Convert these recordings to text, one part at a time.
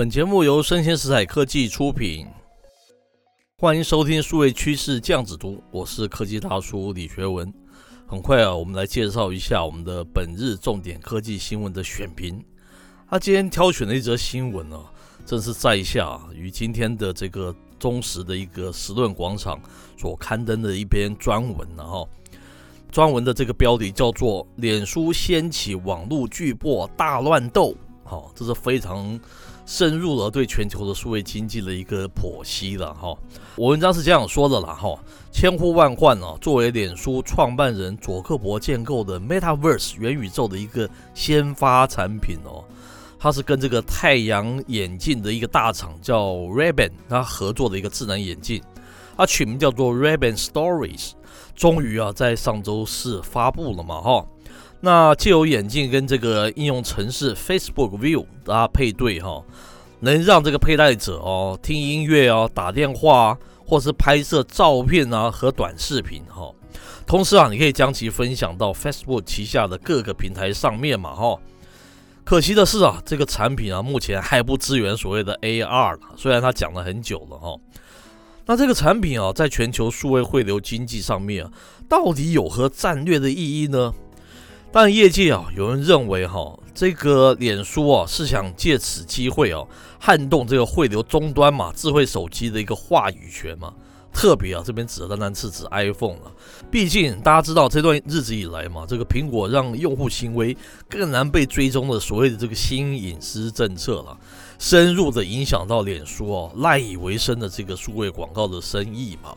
本节目由生鲜时采科技出品，欢迎收听数位趋势酱子读，我是科技大叔李学文。很快啊，我们来介绍一下我们的本日重点科技新闻的选评。他、今天挑选的一则新闻呢、啊，正是在下于今天的这个忠实的一个时论广场所刊登的一篇专文了、啊、哈。专文的这个标题叫做“脸书掀起网络巨擘大乱斗”，好，这是非常深入了对全球的数位经济的一个剖析了哈。我文章是这样说的啦哈，千呼万唤啊，作为脸书创办人佐克伯建构的 Metaverse 元宇宙的一个先发产品哦，它是跟这个太阳眼镜的一个大厂叫 Ray-Ban 它合作的一个智能眼镜，它取名叫做 Ray-Ban Stories。终于啊，在上周四发布了嘛，哈，那借由眼镜跟这个应用程式 Facebook View 大家配对哈，能让这个佩戴者哦听音乐啊、打电话啊或是拍摄照片啊和短视频哈，同时啊，你可以将其分享到 Facebook 旗下的各个平台上面嘛，哈。可惜的是啊，这个产品啊目前还不支援所谓的 AR，虽然它讲了很久了哈。那这个产品啊，在全球数位汇流经济上面啊，到底有何战略的意义呢？但，业界啊，有人认为哈，这个脸书啊是想借此机会啊，撼动这个汇流终端嘛，智慧手机的一个话语权嘛。特别啊，这边指的当然是指 iPhone 了。毕竟大家知道，这段日子以来嘛，这个苹果让用户行为更难被追踪的所谓的这个新隐私政策了，深入的影响到脸书哦赖以为生的这个数位广告的生意嘛。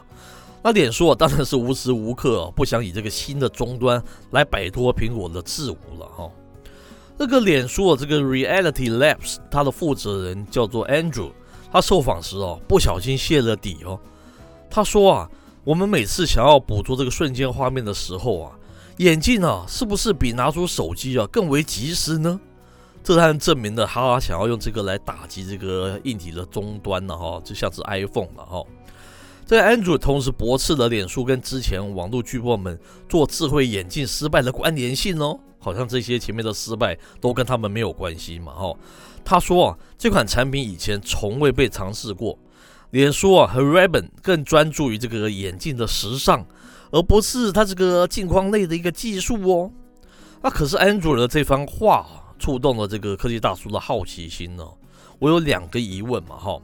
那脸书啊，当然是无时无刻不想以这个新的终端来摆脱苹果的自无了哈。那个脸书的这个 Reality Labs，它的负责人叫做 Andrew，他受访时哦不小心泄了底哦。他说啊，我们每次想要捕捉这个瞬间画面的时候啊，眼镜啊，是不是比拿出手机啊更为及时呢？这当然证明了他想要用这个来打击这个硬体的终端了哈，就像是 iPhone 了哈。个 Andrew 同时驳斥了脸书跟之前网络巨擘们做智慧眼镜失败的关联性哦，好像这些前面的失败都跟他们没有关系嘛哈。他说啊，这款产品以前从未被尝试过。脸书啊和 Ray-Ban 更专注于这个眼镜的时尚，而不是它这个镜框内的一个技术哦。那可是 Andrew 的这番话啊，触动了这个科技大叔的好奇心呢。我有两个疑问嘛，哈，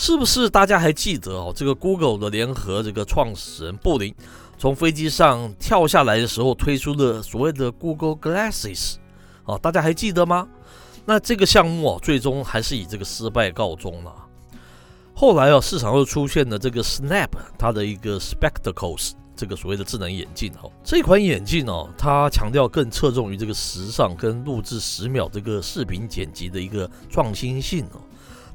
是不是大家还记得哦？这个 Google 的联合这个创始人布林从飞机上跳下来的时候推出的所谓的 Google Glasses 啊，大家还记得吗？那这个项目啊，最终还是以这个失败告终了。后来啊，市场又出现了这个 Snap，它的一个 Spectacles，这个所谓的智能眼镜哦。这款眼镜哦，它强调更侧重于这个时尚跟录制十秒这个视频剪辑的一个创新性哦。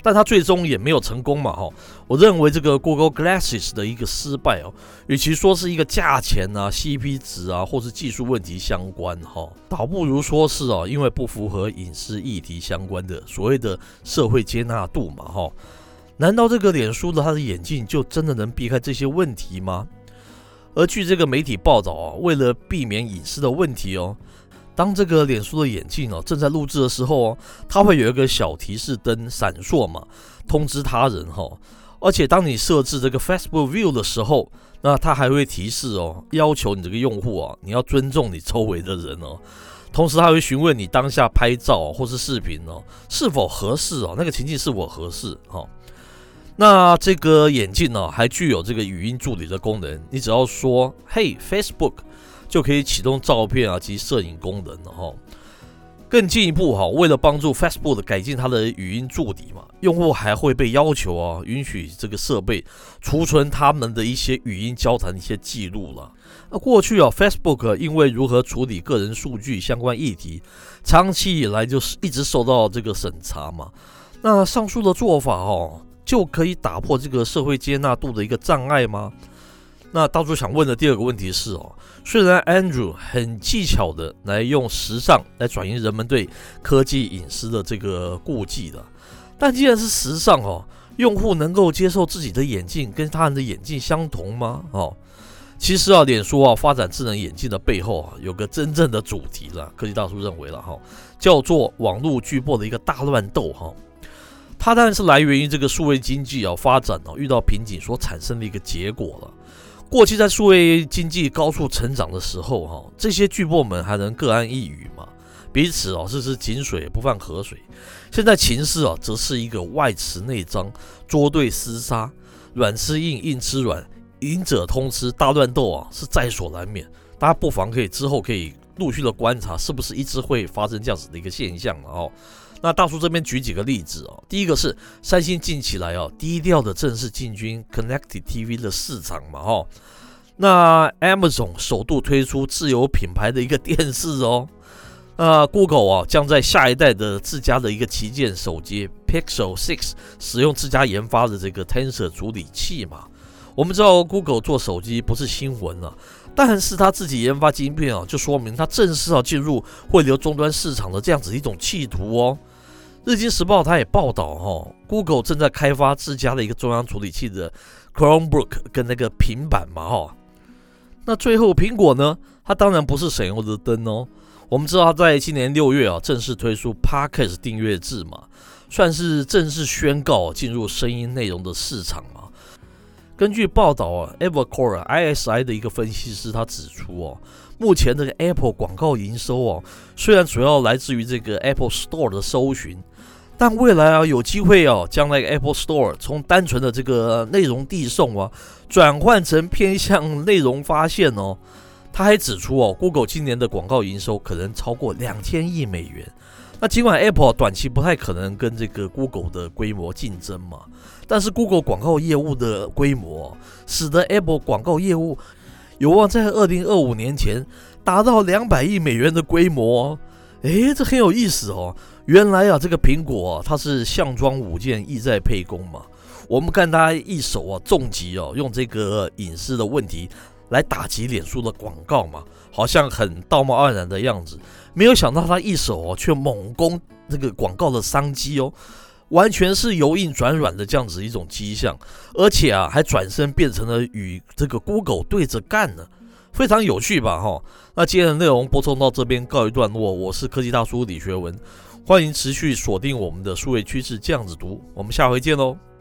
但它最终也没有成功嘛哈。我认为这个 Google Glasses 的一个失败哦，与其说是一个价钱啊、CP 值啊，或是技术问题相关哈，倒不如说是哦，因为不符合隐私议题相关的所谓的社会接纳度嘛哈。难道这个脸书的它的眼镜就真的能避开这些问题吗？而据这个媒体报道啊，为了避免隐私的问题哦，当这个脸书的眼镜哦正在录制的时候哦，它会有一个小提示灯闪烁嘛，通知他人哈。而且当你设置这个 Facebook View 的时候，那它还会提示哦，要求你这个用户啊，你要尊重你周围的人哦。同时，他会询问你当下拍照或是视频哦是否合适哦，那个情境是否合适哈。那这个眼镜呢，还具有这个语音助理的功能。你只要说“嘿，Facebook”，就可以启动照片啊及摄影功能了哈。更进一步哈，为了帮助 Facebook 改进它的语音助理嘛，用户还会被要求啊，允许这个设备储存他们的一些语音交谈的一些记录了。那过去啊，Facebook 因为如何处理个人数据相关议题，长期以来就是一直受到这个审查嘛。那上述的做法哦。就可以打破这个社会接纳度的一个障碍吗？那大叔想问的第二个问题是哦，虽然 Andrew 很技巧的来用时尚来转移人们对科技隐私的这个顾忌的，但既然是时尚哦，用户能够接受自己的眼镜跟他人的眼镜相同吗？哦，其实啊，脸书啊发展智能眼镜的背后啊，有个真正的主题了，科技大叔认为了哈，叫做网络巨擘的一个大乱斗哈。它当然是来源于这个数位经济啊发展哦遇到瓶颈所产生的一个结果了。过去在数位经济高速成长的时候哈，这些巨擘们还能各安一隅嘛，彼此哦是井水不犯河水。现在情势啊则是一个外弛内张、捉对厮杀、软吃硬、硬吃软、赢者通吃，大乱斗啊是在所难免。大家不妨可以之后可以陆续的观察，是不是一直会发生这样子的一个现象了哦。那大叔这边举几个例子哦，第一个是三星近期来哦低调的正式进军 Connected TV 的市场嘛哈，那 Amazon 首度推出自有品牌的一个电视哦，那 Google 啊将在下一代的自家的一个旗舰手机 Pixel 6使用自家研发的这个 Tensor 处理器嘛，我们知道 Google 做手机不是新闻了。但是他自己研发晶片啊，就说明他正式要进入汇流终端市场的这样子一种企图哦。日经时报它也报道哈、哦，Google 正在开发自家的一个中央处理器的 Chromebook 跟那个平板嘛哈、哦。那最后苹果呢，它当然不是省油的灯哦。我们知道它在今年六月啊正式推出 Podcast 订阅制嘛，算是正式宣告进入声音内容的市场嘛。根据报道啊，Evercore ISI 的一个分析师他指出哦。目前这个 Apple 广告营收哦，虽然主要来自于这个 Apple Store 的搜寻，但未来啊有机会哦，将那个 Apple Store 从单纯的这个内容递送啊，转换成偏向内容发现哦。他还指出哦，Google 今年的广告营收可能超过两千亿美元。那尽管 Apple 短期不太可能跟这个 Google 的规模竞争嘛，但是 Google 广告业务的规模，使得 Apple 广告业务。有望在二零二五年前达到两百亿美元的规模，诶，这很有意思哦。原来啊，这个苹果啊，它是项庄舞剑，意在沛公嘛。我们看它一手啊，重击哦，用这个隐私的问题来打击脸书的广告嘛，好像很道貌岸然的样子。没有想到他一手哦，却猛攻这个广告的商机哦。完全是由硬转软的这样子一种迹象，而且啊，还转身变成了与这个 Google 对着干呢，非常有趣吧？哈，那今天的内容播送到这边告一段落，我是科技大叔李学文，欢迎持续锁定我们的数位趋势这样子读，我们下回见喽。